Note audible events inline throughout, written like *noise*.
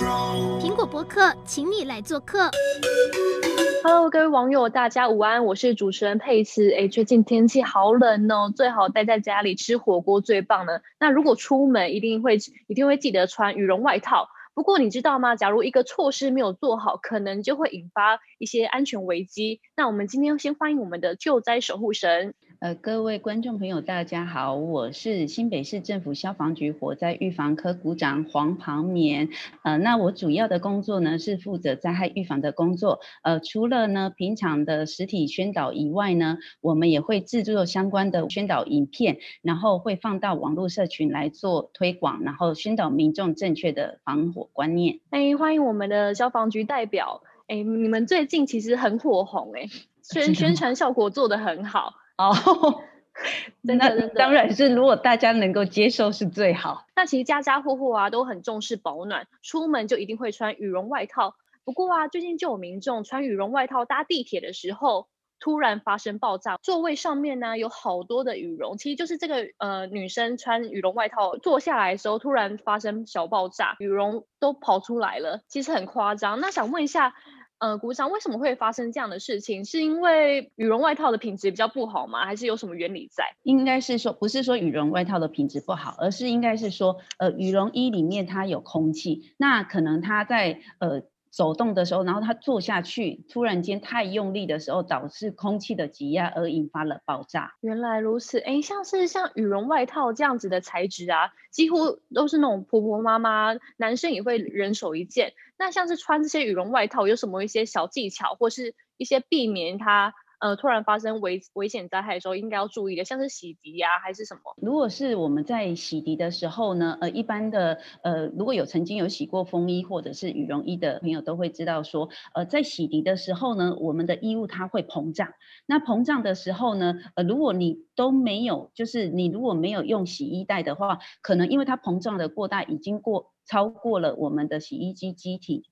苹果博客，请你来做客。Hello，各位网友，大家午安，我是主持人佩慈。哎，最近天气好冷哦，最好待在家里吃火锅最棒了。那如果出门，一定会一定会记得穿羽绒外套。不过你知道吗？假如一个措施没有做好，可能就会引发一些安全危机。那我们今天先欢迎我们的救灾守护神。呃，各位观众朋友，大家好，我是新北市政府消防局火灾预防科股长黄庞棉。呃，那我主要的工作呢是负责灾害预防的工作。呃，除了呢平常的实体宣导以外呢，我们也会制作相关的宣导影片，然后会放到网络社群来做推广，然后宣导民众正确的防火观念。哎，欢迎我们的消防局代表。哎，你们最近其实很火红，哎，宣 *laughs* 宣传效果做得很好。哦，*laughs* 真的当然是，如果大家能够接受是最好。那其实家家户户啊都很重视保暖，出门就一定会穿羽绒外套。不过啊，最近就有民众穿羽绒外套搭地铁的时候，突然发生爆炸，座位上面呢有好多的羽绒，其实就是这个呃女生穿羽绒外套坐下来的时候，突然发生小爆炸，羽绒都跑出来了，其实很夸张。那想问一下。呃，鼓掌，为什么会发生这样的事情？是因为羽绒外套的品质比较不好吗？还是有什么原理在？应该是说，不是说羽绒外套的品质不好，而是应该是说，呃，羽绒衣里面它有空气，那可能它在呃。走动的时候，然后他坐下去，突然间太用力的时候，导致空气的挤压而引发了爆炸。原来如此，哎，像是像羽绒外套这样子的材质啊，几乎都是那种婆婆妈妈，男生也会人手一件。那像是穿这些羽绒外套，有什么一些小技巧，或是一些避免它？呃，突然发生危危险灾害的时候，应该要注意的，像是洗涤呀、啊，还是什么？如果是我们在洗涤的时候呢，呃，一般的，呃，如果有曾经有洗过风衣或者是羽绒衣的朋友，都会知道说，呃，在洗涤的时候呢，我们的衣物它会膨胀。那膨胀的时候呢，呃，如果你都没有，就是你如果没有用洗衣袋的话，可能因为它膨胀的过大，已经过超过了我们的洗衣机机体。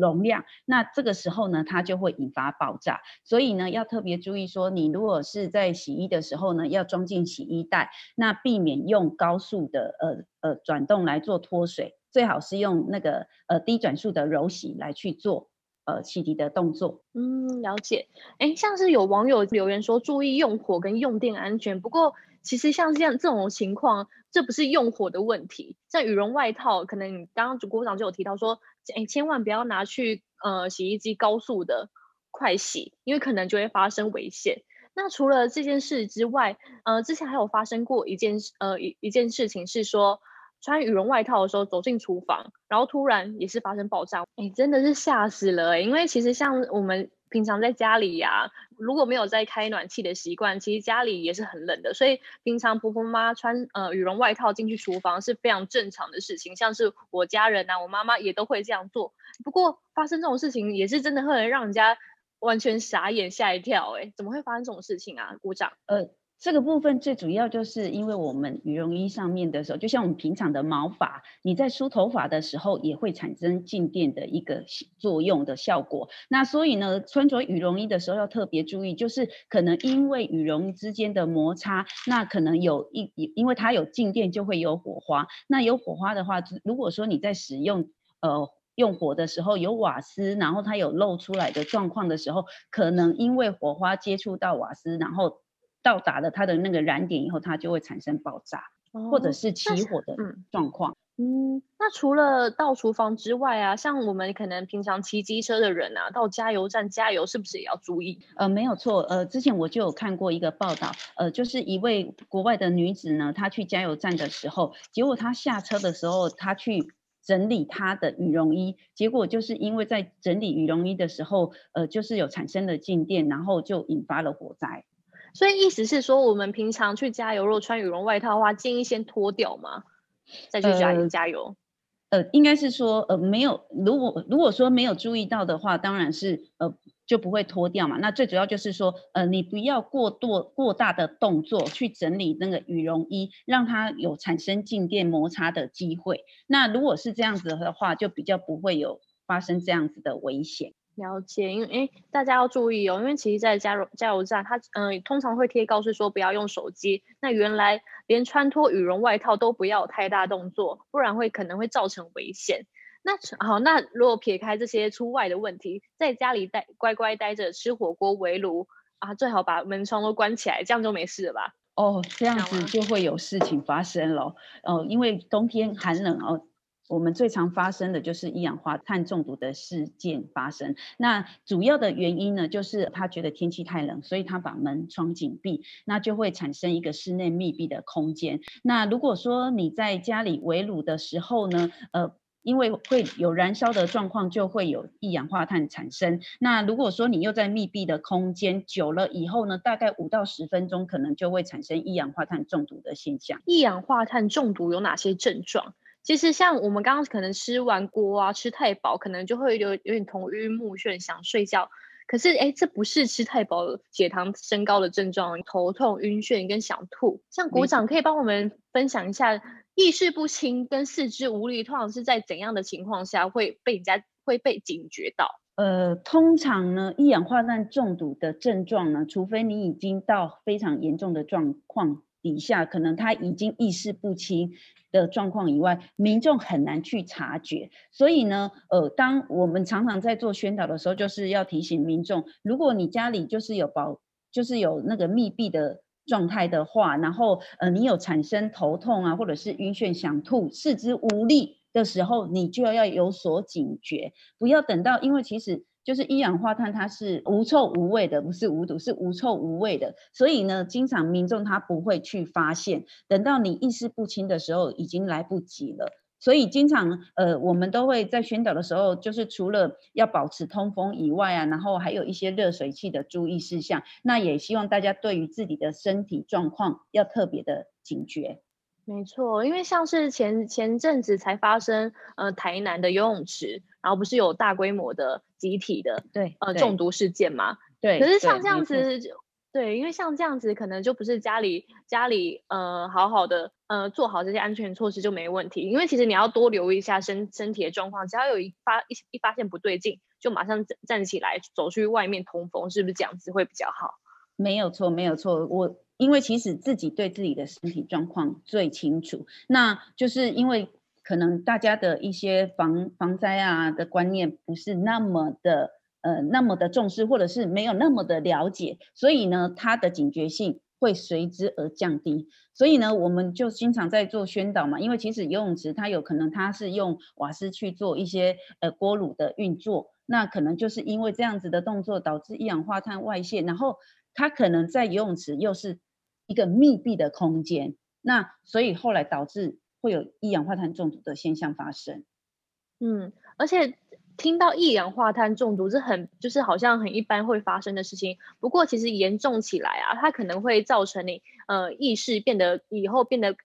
容量，那这个时候呢，它就会引发爆炸，所以呢，要特别注意说，你如果是在洗衣的时候呢，要装进洗衣袋，那避免用高速的呃呃转动来做脱水，最好是用那个呃低转速的柔洗来去做呃洗涤的动作。嗯，了解。哎，像是有网友留言说，注意用火跟用电安全，不过其实像这样这种情况，这不是用火的问题，像羽绒外套，可能你刚刚主播长就有提到说。哎，千万不要拿去呃洗衣机高速的快洗，因为可能就会发生危险。那除了这件事之外，呃，之前还有发生过一件呃一一件事情是说，穿羽绒外套的时候走进厨房，然后突然也是发生爆炸，哎，真的是吓死了。因为其实像我们。平常在家里呀、如果没有在开暖气的习惯，其实家里也是很冷的。所以平常婆婆妈穿呃羽绒外套进去厨房是非常正常的事情。像是我家人呐、啊，我妈妈也都会这样做。不过发生这种事情也是真的会让人家完全傻眼吓一跳。哎，怎么会发生这种事情啊？股长，呃。这个部分最主要就是因为我们羽绒衣上面的时候，就像我们平常的毛发，你在梳头发的时候也会产生静电的一个作用的效果。那所以呢，穿着羽绒衣的时候要特别注意，就是可能因为羽绒之间的摩擦，那可能有一因为它有静电就会有火花。那有火花的话，如果说你在使用呃用火的时候有瓦斯，然后它有漏出来的状况的时候，可能因为火花接触到瓦斯，然后。到达了它的那个燃点以后，它就会产生爆炸，哦、或者是起火的状况。嗯，那除了到厨房之外啊，像我们可能平常骑机车的人啊，到加油站加油是不是也要注意？呃，没有错。呃，之前我就有看过一个报道，呃，就是一位国外的女子呢，她去加油站的时候，结果她下车的时候，她去整理她的羽绒衣，结果就是因为在整理羽绒衣的时候，呃，就是有产生了静电，然后就引发了火灾。所以意思是说，我们平常去加油，如果穿羽绒外套的话，建议先脱掉吗？再去加油加油？呃，应该是说，呃，没有，如果如果说没有注意到的话，当然是呃就不会脱掉嘛。那最主要就是说，呃，你不要过多过大的动作去整理那个羽绒衣，让它有产生静电摩擦的机会。那如果是这样子的话，就比较不会有发生这样子的危险。了解，因为诶，大家要注意哦，因为其实，在加油加油站，它嗯、呃，通常会贴告示说不要用手机。那原来连穿脱羽绒外套都不要有太大动作，不然会可能会造成危险。那好，那如果撇开这些出外的问题，在家里待乖乖待着吃火锅围炉啊，最好把门窗都关起来，这样就没事了吧？哦，这样子就会有事情发生了。哦，因为冬天寒冷哦。我们最常发生的就是一氧化碳中毒的事件发生。那主要的原因呢，就是他觉得天气太冷，所以他把门窗紧闭，那就会产生一个室内密闭的空间。那如果说你在家里围炉的时候呢，呃，因为会有燃烧的状况，就会有一氧化碳产生。那如果说你又在密闭的空间久了以后呢，大概五到十分钟，可能就会产生一氧化碳中毒的现象。一氧化碳中毒有哪些症状？其实像我们刚刚可能吃完锅啊，吃太饱，可能就会有有点头晕目眩，想睡觉。可是哎，这不是吃太饱血糖升高的症状，头痛、晕眩跟想吐。像鼓掌可以帮我们分享一下，意识不清跟四肢无力，通常是在怎样的情况下会被人家会被警觉到？呃，通常呢，一氧化碳中毒的症状呢，除非你已经到非常严重的状况底下，可能他已经意识不清。的状况以外，民众很难去察觉。所以呢，呃，当我们常常在做宣导的时候，就是要提醒民众，如果你家里就是有保，就是有那个密闭的状态的话，然后呃，你有产生头痛啊，或者是晕眩、想吐、四肢无力的时候，你就要有所警觉，不要等到，因为其实。就是一氧化碳，它是无臭无味的，不是无毒，是无臭无味的。所以呢，经常民众他不会去发现，等到你意识不清的时候，已经来不及了。所以经常呃，我们都会在宣导的时候，就是除了要保持通风以外啊，然后还有一些热水器的注意事项。那也希望大家对于自己的身体状况要特别的警觉。没错，因为像是前前阵子才发生，呃，台南的游泳池，然后不是有大规模的集体的对呃中毒事件吗？对。可是像这样子，对，因为像这样子，可能就不是家里家里呃好好的呃做好这些安全措施就没问题。因为其实你要多留意一下身身体的状况，只要有一发一一发现不对劲，就马上站站起来走去外面通风，是不是这样子会比较好？没有错，没有错，我。因为其实自己对自己的身体状况最清楚，那就是因为可能大家的一些防防灾啊的观念不是那么的呃那么的重视，或者是没有那么的了解，所以呢，他的警觉性会随之而降低。所以呢，我们就经常在做宣导嘛，因为其实游泳池它有可能它是用瓦斯去做一些呃锅炉的运作，那可能就是因为这样子的动作导致一氧化碳外泄，然后它可能在游泳池又是。一个密闭的空间，那所以后来导致会有一氧化碳中毒的现象发生。嗯，而且听到一氧化碳中毒是很就是好像很一般会发生的事情，不过其实严重起来啊，它可能会造成你呃意识变得以后变得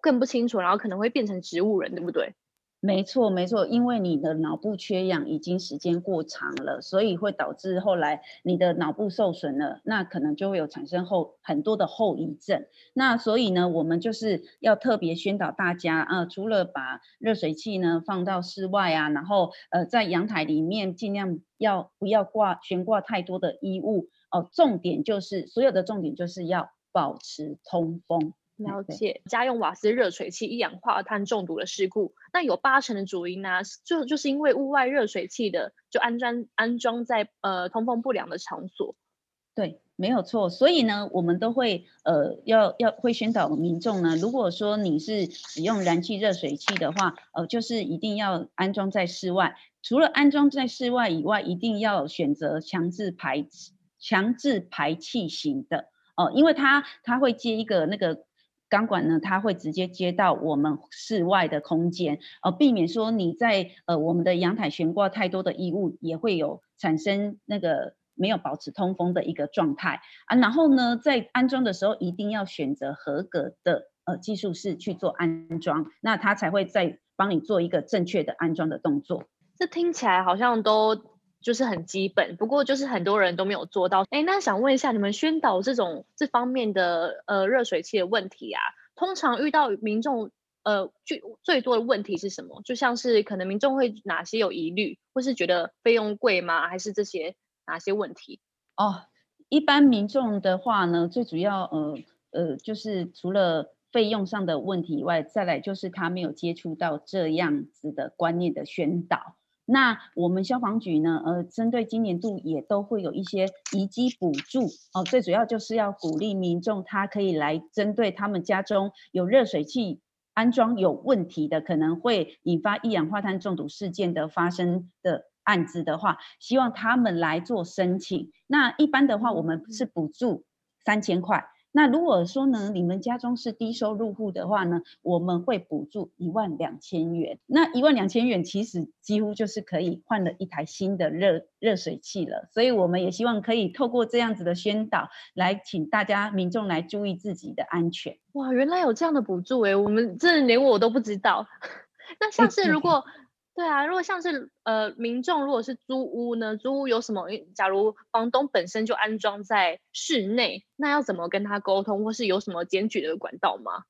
更不清楚，然后可能会变成植物人，对不对？没错，没错，因为你的脑部缺氧已经时间过长了，所以会导致后来你的脑部受损了，那可能就会有产生后很多的后遗症。那所以呢，我们就是要特别宣导大家啊、除了把热水器呢放到室外啊，然后呃在阳台里面尽量要不要挂悬挂太多的衣物哦、重点就是所有的重点就是要保持通风。了解，家用瓦斯热水器一氧化碳中毒的事故，那有八成的主因呢，就就是因为屋外热水器的就安装安装在呃通风不良的场所。对，没有错。所以呢，我们都会呃要要会宣导民众呢，如果说你是使用燃气热水器的话，呃，就是一定要安装在室外。除了安装在室外以外，一定要选择强制排强制排气型的哦，呃，因为它它会接一个那个。钢管呢，它会直接接到我们室外的空间，呃，避免说你在呃我们的阳台悬挂太多的衣物，也会有产生那个没有保持通风的一个状态啊。然后呢，在安装的时候一定要选择合格的呃技术室去做安装，那它才会再帮你做一个正确的安装的动作。这听起来好像都。就是很基本，不过就是很多人都没有做到。哎，那想问一下，你们宣导这种这方面的呃热水器的问题啊，通常遇到民众呃最最多的问题是什么？就像是可能民众会哪些有疑虑，或是觉得费用贵吗？还是这些哪些问题？哦，一般民众的话呢，最主要呃呃就是除了费用上的问题以外，再来就是他没有接触到这样子的观念的宣导。那我们消防局呢，呃，针对今年度也都会有一些遗迹补助哦，最主要就是要鼓励民众，他可以来针对他们家中有热水器安装有问题的，可能会引发一氧化碳中毒事件的发生的案子的话，希望他们来做申请。那一般的话，我们是补助三千块。那如果说呢，你们家中是低收入户的话呢，我们会补助一万两千元。那一万两千元其实几乎就是可以换了一台新的热热水器了。所以我们也希望可以透过这样子的宣导，来请大家民众来注意自己的安全。哇，原来有这样的补助诶，我们这连我都不知道。*laughs* 那像是如果。对啊，如果像是呃民众如果是租屋呢，租屋有什么？假如房东本身就安装在室内，那要怎么跟他沟通，或是有什么检举的管道吗？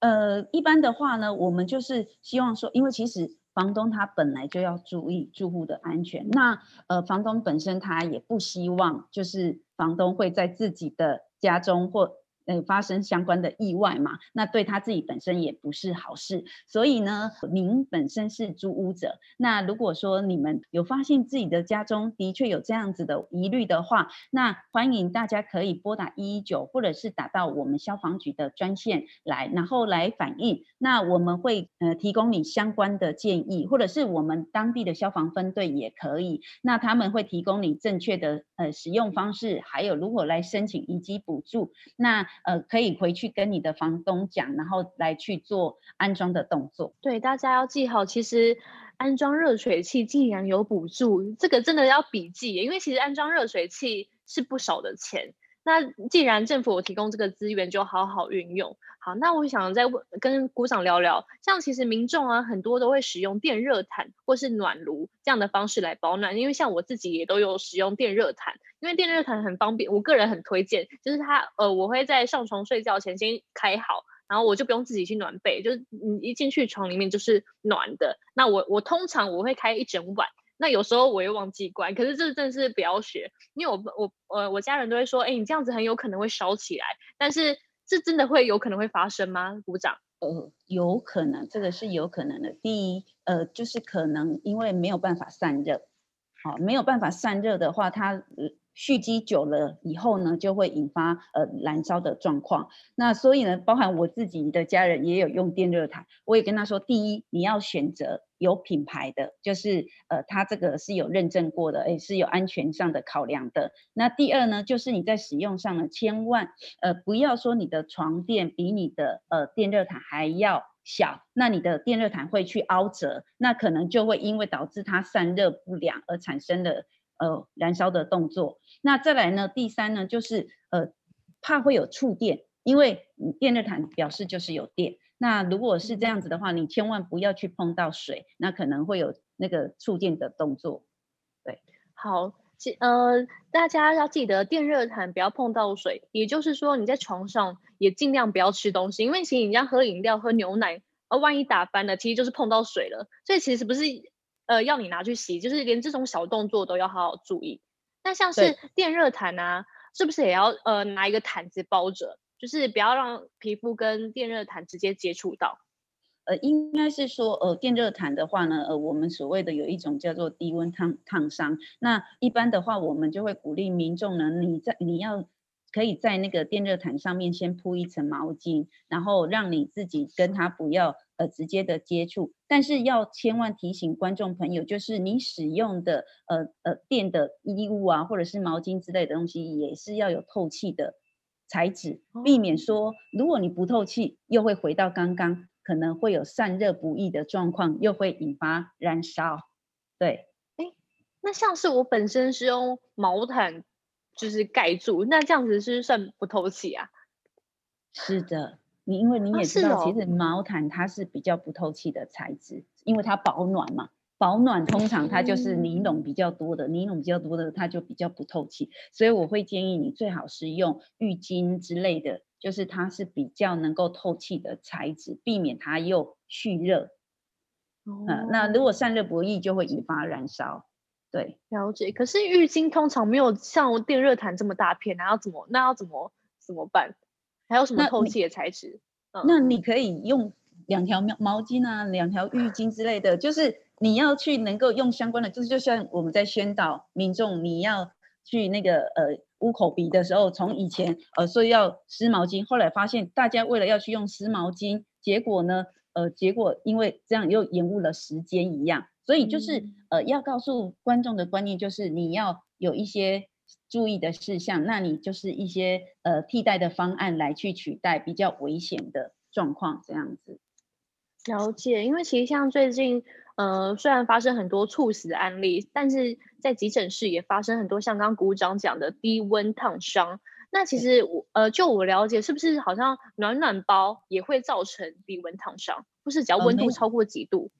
呃，一般的话呢，我们就是希望说，因为其实房东他本来就要注意住户的安全，那呃房东本身他也不希望就是房东会在自己的家中或。呃，发生相关的意外嘛，那对他自己本身也不是好事。所以呢，您本身是租屋者，那如果说你们有发现自己的家中的确有这样子的疑虑的话，那欢迎大家可以拨打一一九，或者是打到我们消防局的专线来，然后来反映。那我们会呃提供你相关的建议，或者是我们当地的消防分队也可以。那他们会提供你正确的呃使用方式，还有如何来申请以及补助。那呃，可以回去跟你的房东讲，然后来去做安装的动作。对，大家要记好，其实安装热水器竟然有补助，这个真的要笔记，因为其实安装热水器是不少的钱。那既然政府提供这个资源，就好好运用。好，那我想再问跟股长聊聊，像其实民众啊，很多都会使用电热毯或是暖炉这样的方式来保暖，因为像我自己也都有使用电热毯，因为电热毯很方便，我个人很推荐，就是它呃，我会在上床睡觉前先开好，然后我就不用自己去暖被，就是你一进去床里面就是暖的。那我我通常我会开一整晚。那有时候我又忘记关，可是这真的是不要学，因为我我呃我家人都会说，哎，你这样子很有可能会烧起来，但是这真的会有可能会发生吗？鼓掌？呃，有可能，这个是有可能的。第一，呃，就是可能因为没有办法散热，好、没有办法散热的话，它。蓄积久了以后呢，就会引发呃燃烧的状况。那所以呢，包含我自己的家人也有用电热毯，我也跟他说：第一，你要选择有品牌的，就是呃，它这个是有认证过的，哎，是有安全上的考量的。那第二呢，就是你在使用上呢，千万呃不要说你的床垫比你的呃电热毯还要小，那你的电热毯会去凹折，那可能就会因为导致它散热不良而产生了。呃，燃烧的动作。那再来呢？第三呢，就是呃，怕会有触电，因为电热毯表示就是有电。那如果是这样子的话，你千万不要去碰到水，那可能会有那个触电的动作。对，好，呃，大家要记得电热毯不要碰到水，也就是说你在床上也尽量不要吃东西，因为其实你这样喝饮料、喝牛奶，呃，万一打翻了，其实就是碰到水了。所以其实不是。呃，要你拿去洗，就是连这种小动作都要好好注意。那像是电热毯啊，是不是也要呃拿一个毯子包着，就是不要让皮肤跟电热毯直接接触到？呃，应该是说，呃，电热毯的话呢，呃，我们所谓的有一种叫做低温烫烫伤。那一般的话，我们就会鼓励民众呢，你在你要。可以在那个电热毯上面先铺一层毛巾，然后让你自己跟它不要呃直接的接触。但是要千万提醒观众朋友，就是你使用的呃呃电的衣物啊，或者是毛巾之类的东西，也是要有透气的材质，避免说如果你不透气，又会回到刚刚可能会有散热不易的状况，又会引发燃烧。对，哎，那像是我本身是用毛毯。就是盖住，那这样子是不是算不透气啊？是的，你因为你也知道，其实毛毯它是比较不透气的材质，因为它保暖嘛。保暖通常它就是尼龙比较多的，尼龙比较多的它就比较不透气，所以我会建议你最好是用浴巾之类的，就是它是比较能够透气的材质，避免它又蓄热。哦、嗯，那如果散热不易，就会引发燃烧。对，了解。可是浴巾通常没有像电热毯这么大片，那要怎么？那要怎么怎么办？还有什么透气的材质？嗯、那你可以用两条毛毛巾啊，两条浴巾之类的，就是你要去能够用相关的，就是就像我们在宣导民众，你要去那个呃捂口鼻的时候，从以前呃说要湿毛巾，后来发现大家为了要去用湿毛巾，结果呢，呃，结果因为这样又延误了时间一样，所以就是、嗯、呃要告诉观众的观念就是你要有一些。注意的事项，那你就是一些呃替代的方案来去取代比较危险的状况，这样子。了解，因为其实像最近呃虽然发生很多猝死的案例，但是在急诊室也发生很多像刚刚股长讲的低温烫伤。那其实我呃就我了解，是不是好像暖暖包也会造成低温烫伤？不是只要温度超过几度？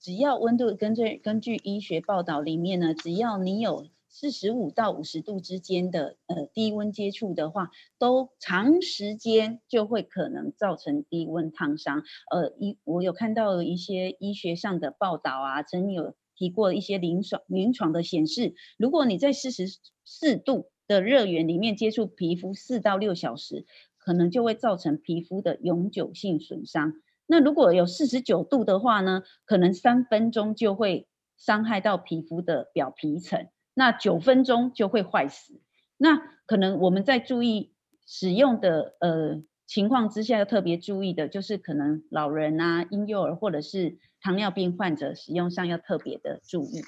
只要温度根据根据医学报道里面呢，只要你有。四十五到五十度之间的呃低温接触的话，都长时间就会可能造成低温烫伤。呃，一我有看到一些医学上的报道啊，曾经有提过一些临床临床的显示，如果你在四十四度的热源里面接触皮肤四到六小时，可能就会造成皮肤的永久性损伤。那如果有四十九度的话呢，可能三分钟就会伤害到皮肤的表皮层。那九分钟就会坏死，那可能我们在注意使用的呃情况之下，要特别注意的就是可能老人啊、婴幼儿或者是糖尿病患者使用上要特别的注意。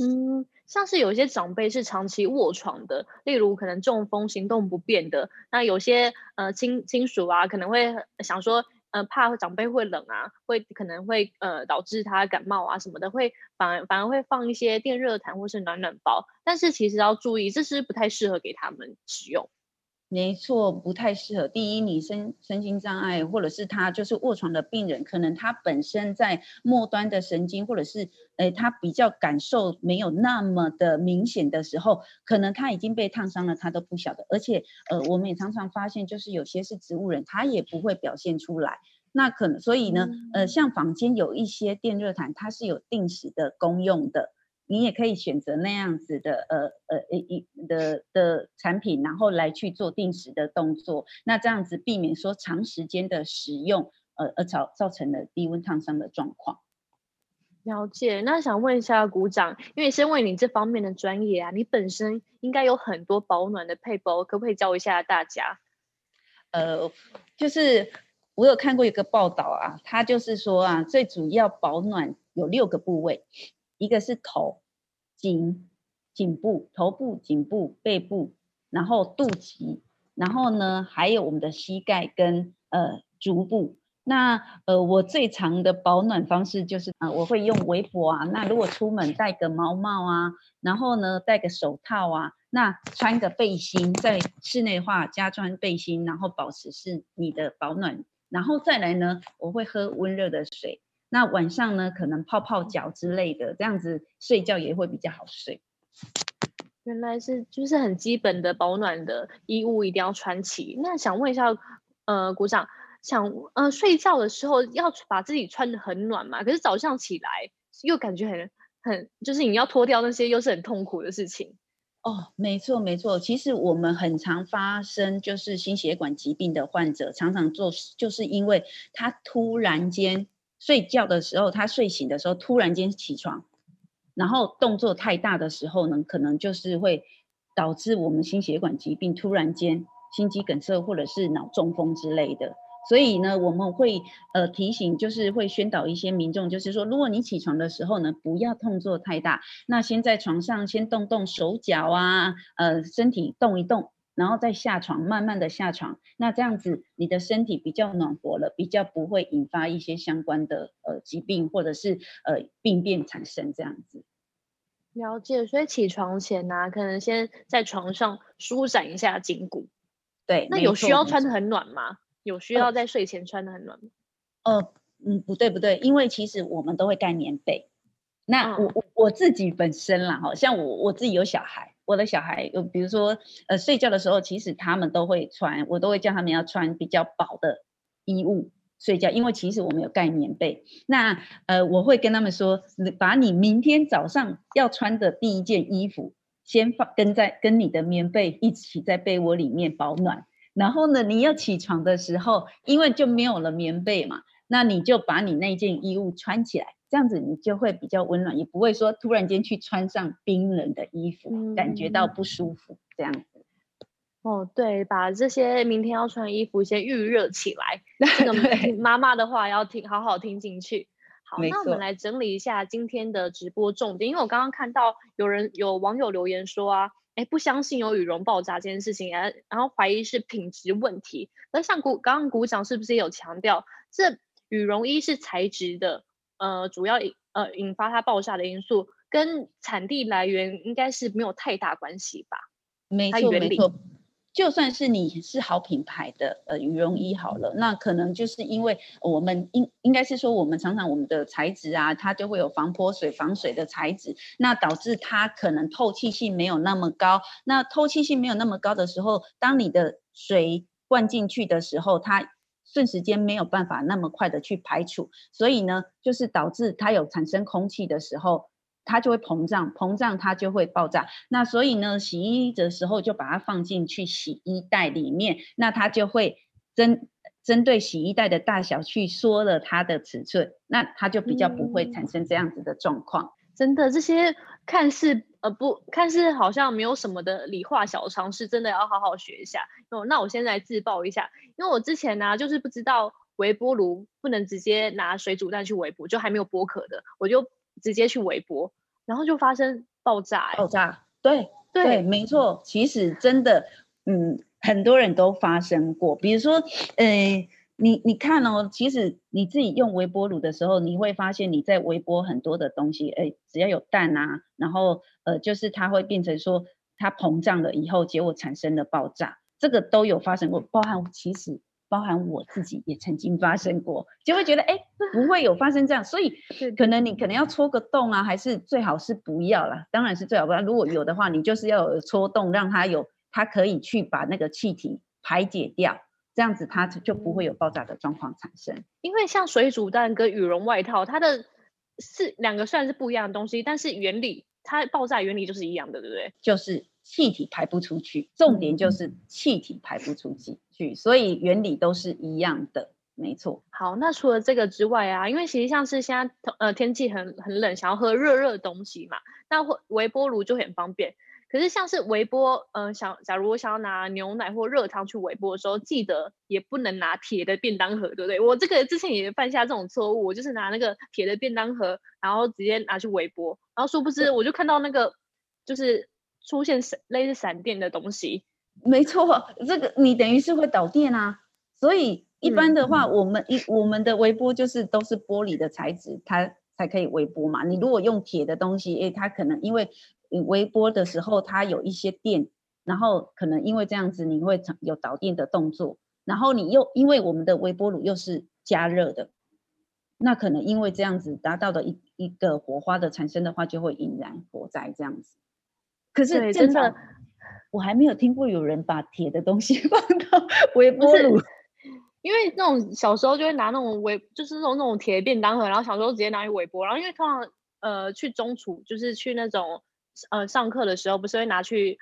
嗯，像是有一些长辈是长期卧床的，例如可能中风、行动不便的，那有些呃亲亲属啊可能会想说。呃，怕长辈会冷啊，会可能会呃导致他感冒啊什么的，会反而反而会放一些电热毯或是暖暖包，但是其实要注意，这是不太适合给他们使用。没错，不太适合。第一，你身身心障碍，或者是他就是卧床的病人，可能他本身在末端的神经，或者是诶他比较感受没有那么的明显的时候，可能他已经被烫伤了，他都不晓得。而且呃，我们也常常发现，就是有些是植物人，他也不会表现出来。那可能所以呢，呃，像坊间有一些电热毯，它是有定时的功用的。你也可以选择那样子的呃呃一的的产品，然后来去做定时的动作，那这样子避免说长时间的使用，呃而造造成了低温烫伤的状况。了解，那想问一下鼓掌，因为身为你这方面的专业啊，你本身应该有很多保暖的配包，可不可以教一下大家？呃，就是我有看过一个报道啊，它就是说啊，最主要保暖有六个部位。一个是头、颈、颈部、头部、颈部、背部，然后肚脐，然后呢，还有我们的膝盖跟呃足部。那呃，我最常的保暖方式就是啊、呃，我会用围脖啊。那如果出门戴个毛帽啊，然后呢戴个手套啊，那穿个背心，在室内的话加穿背心，然后保持是你的保暖。然后再来呢，我会喝温热的水。那晚上呢，可能泡泡脚之类的，这样子睡觉也会比较好睡。原来是就是很基本的保暖的衣物一定要穿齐。那想问一下，呃，鼓掌，想呃睡觉的时候要把自己穿的很暖嘛？可是早上起来又感觉很很，就是你要脱掉那些，又是很痛苦的事情。哦，没错没错，其实我们很常发生就是心血管疾病的患者，常常做就是因为他突然间。睡觉的时候，他睡醒的时候突然间起床，然后动作太大的时候呢，可能就是会导致我们心血管疾病突然间心肌梗塞或者是脑中风之类的。所以呢，我们会呃提醒，就是会宣导一些民众，就是说，如果你起床的时候呢，不要动作太大，那先在床上先动动手脚啊，呃，身体动一动。然后再下床，慢慢的下床，那这样子你的身体比较暖和了，比较不会引发一些相关的呃疾病或者是呃病变产生这样子。了解，所以起床前呢、啊，可能先在床上舒展一下筋骨。对，那有需要穿的很暖吗？有需要在睡前穿的很暖吗？呃，嗯，不对不对，因为其实我们都会盖棉被。那我我、嗯、我自己本身啦，好，像我我自己有小孩。我的小孩有，比如说，呃，睡觉的时候，其实他们都会穿，我都会叫他们要穿比较薄的衣物睡觉，因为其实我们有盖棉被。那，呃，我会跟他们说，把你明天早上要穿的第一件衣服先放跟在跟你的棉被一起在被窝里面保暖。然后呢，你要起床的时候，因为就没有了棉被嘛，那你就把你那件衣物穿起来，这样子你就会比较温暖，也不会说突然间去穿上冰冷的衣服，嗯、感觉到不舒服这样子。哦，对，把这些明天要穿的衣服先预热起来。*laughs* 这个妈妈的话要听，好好听进去。好，那我们来整理一下今天的直播重点，因为我刚刚看到有人有网友留言说啊，哎，不相信有羽绒爆炸这件事情，然然后怀疑是品质问题。那像股刚刚股长是不是也有强调，这羽绒衣是材质的，呃，主要引呃引发它爆炸的因素，跟产地来源应该是没有太大关系吧？没错，没错。就算是你是好品牌的呃羽绒衣好了，那可能就是因为我们应应该是说我们常常我们的材质啊，它就会有防泼水、防水的材质，那导致它可能透气性没有那么高。那透气性没有那么高的时候，当你的水灌进去的时候，它瞬时间没有办法那么快的去排除，所以呢，就是导致它有产生空气的时候。它就会膨胀，膨胀它就会爆炸。那所以呢，洗衣的时候就把它放进去洗衣袋里面，那它就会针针对洗衣袋的大小去缩了它的尺寸，那它就比较不会产生这样子的状况。嗯、真的，这些看似呃不看似好像没有什么的理化小常识，真的要好好学一下。哦，那我现在来自曝一下，因为我之前呢、啊、就是不知道微波炉不能直接拿水煮蛋去微波，就还没有剥壳的，我就直接去微波。然后就发生爆炸，爆炸，对对，对，没错。其实真的，嗯，很多人都发生过。比如说，呃，你你看哦，其实你自己用微波炉的时候，你会发现你在微波很多的东西，哎，只要有蛋啊，然后呃，就是它会变成说它膨胀了以后，结果产生了爆炸，这个都有发生过，包含其实。包含我自己也曾经发生过，就会觉得哎，不会有发生这样，所以可能你可能要戳个洞啊，还是最好是不要啦。当然是最好不要。如果有的话，你就是要有戳洞，让它有，它可以去把那个气体排解掉，这样子它就不会有爆炸的状况产生。因为像水煮蛋跟羽绒外套，它的是两个算是不一样的东西，但是原理它爆炸原理就是一样的，对不对？就是。气体排不出去，重点就是气体排不出去，所以原理都是一样的，没错。好，那除了这个之外啊，因为其实像是现在呃天气很很冷，想要喝热热的东西嘛，那微波炉就很方便。可是像是微波，嗯、呃，想假如我想要拿牛奶或热汤去微波的时候，记得也不能拿铁的便当盒，对不对？我这个之前也犯下这种错误，我就是拿那个铁的便当盒，然后直接拿去微波，然后殊不知我就看到那个就是。出现闪类似闪电的东西，没错，这个你等于是会导电啊。所以一般的话，我们一、嗯、我们的微波就是都是玻璃的材质，它才可以微波嘛。你如果用铁的东西，诶，它可能因为微波的时候它有一些电，然后可能因为这样子你会有导电的动作，然后你又因为我们的微波炉又是加热的，那可能因为这样子达到的一一个火花的产生的话，就会引燃火灾这样子。可是真的，我还没有听过有人把铁的东西 *laughs* 放到微波炉，因为那种小时候就会拿那种微，就是那种那种铁便当盒，然后小时候直接拿去微波，然后因为通常呃去中厨，就是去那种呃上课的时候，不是会拿去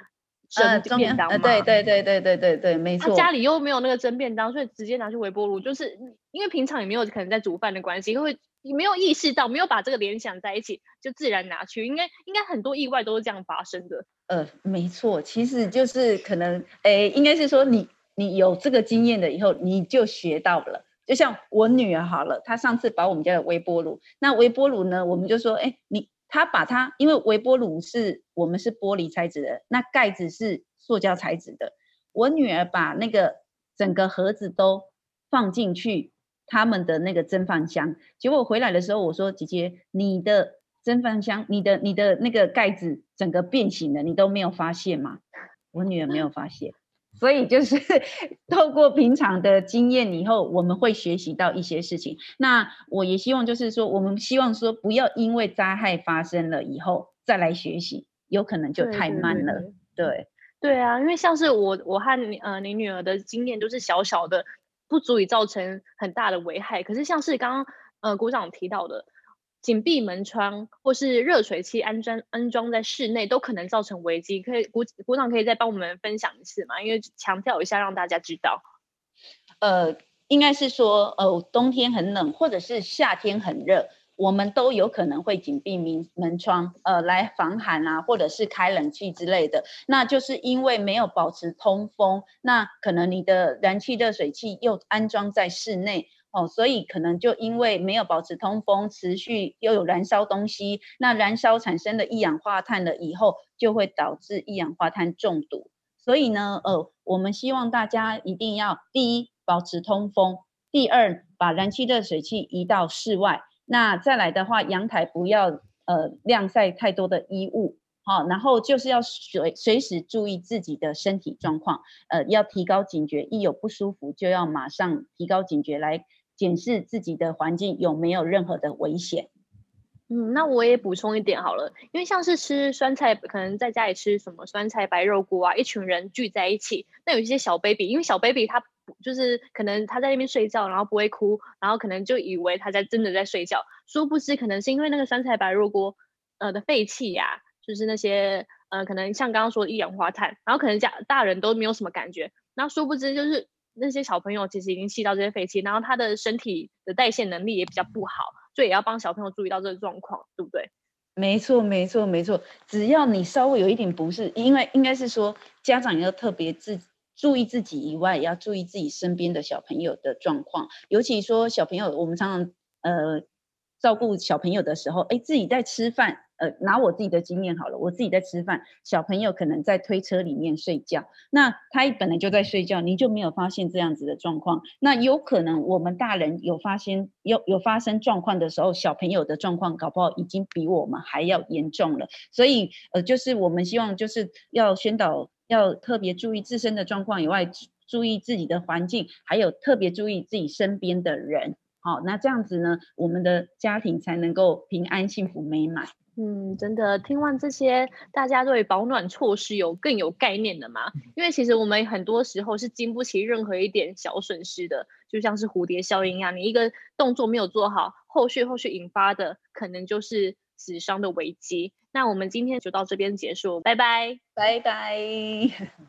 蒸便当吗？呃、对对对对对对对，没错。他家里又没有那个蒸便当，所以直接拿去微波炉，就是因为平常也没有可能在煮饭的关系，因为。你没有意识到，没有把这个联想在一起，就自然拿去，应该应该很多意外都是这样发生的。呃，没错，其实就是可能，诶，应该是说你你有这个经验了以后，你就学到了。就像我女儿好了，她上次把我们家的微波炉，那微波炉呢，我们就说，诶，你她把它，因为微波炉是我们是玻璃材质的，那盖子是塑胶材质的，我女儿把那个整个盒子都放进去。他们的那个蒸饭箱，结果回来的时候，我说：“姐姐，你的蒸饭箱，你的你的那个盖子整个变形了，你都没有发现吗？”我女儿没有发现，所以就是 *laughs* 透过平常的经验以后，我们会学习到一些事情。那我也希望就是说，我们希望说，不要因为灾害发生了以后再来学习，有可能就太慢了。对对，对，对，对啊，因为像是我我和你呃你女儿的经验都是小小的。不足以造成很大的危害。可是像是刚刚呃股长提到的，紧闭门窗或是热水器安装安装在室内都可能造成危机。可以股股长可以再帮我们分享一次吗？因为强调一下让大家知道。呃，应该是说，呃，冬天很冷，或者是夏天很热，我们都有可能会紧闭门门窗，呃，来防寒啊，或者是开冷气之类的。那就是因为没有保持通风，那可能你的燃气热水器又安装在室内。哦，所以可能就因为没有保持通风，持续又有燃烧东西，那燃烧产生的一氧化碳了以后，就会导致一氧化碳中毒。所以呢，呃，我们希望大家一定要第一保持通风，第二把燃气热水器移到室外。那再来的话，阳台不要呃晾晒太多的衣物，好、然后就是要随随时注意自己的身体状况，呃，要提高警觉，一有不舒服就要马上提高警觉来。检视自己的环境有没有任何的危险。嗯，那我也补充一点好了，因为像是吃酸菜，可能在家里吃什么酸菜白肉锅啊，一群人聚在一起，那有一些小 baby，因为小 baby 他就是可能他在那边睡觉，然后不会哭，然后可能就以为他在真的在睡觉，殊不知可能是因为那个酸菜白肉锅呃的废气呀，就是那些呃可能像刚刚说的一氧化碳，然后可能家大人都没有什么感觉，然后殊不知就是。那些小朋友其实已经吸到这些废气，然后他的身体的代谢能力也比较不好，所以也要帮小朋友注意到这个状况，对不对？没错，没错，没错。只要你稍微有一点不适，因为应该是说家长要特别自注意自己以外，也要注意自己身边的小朋友的状况。尤其说小朋友，我们常常呃照顾小朋友的时候，哎，自己在吃饭。呃，拿我自己的经验好了，我自己在吃饭，小朋友可能在推车里面睡觉，那他本来就在睡觉，你就没有发现这样子的状况。那有可能我们大人有发现有有发生状况的时候，小朋友的状况搞不好已经比我们还要严重了。所以呃，就是我们希望就是要宣导，要特别注意自身的状况以外，注意自己的环境，还有特别注意自己身边的人。好，那这样子呢，我们的家庭才能够平安、幸福、美满。嗯，真的，听完这些，大家对保暖措施有更有概念的吗？因为其实我们很多时候是经不起任何一点小损失的，就像是蝴蝶效应一样，你一个动作没有做好，后续后续引发的可能就是死伤的危机。那我们今天就到这边结束，拜拜，拜拜。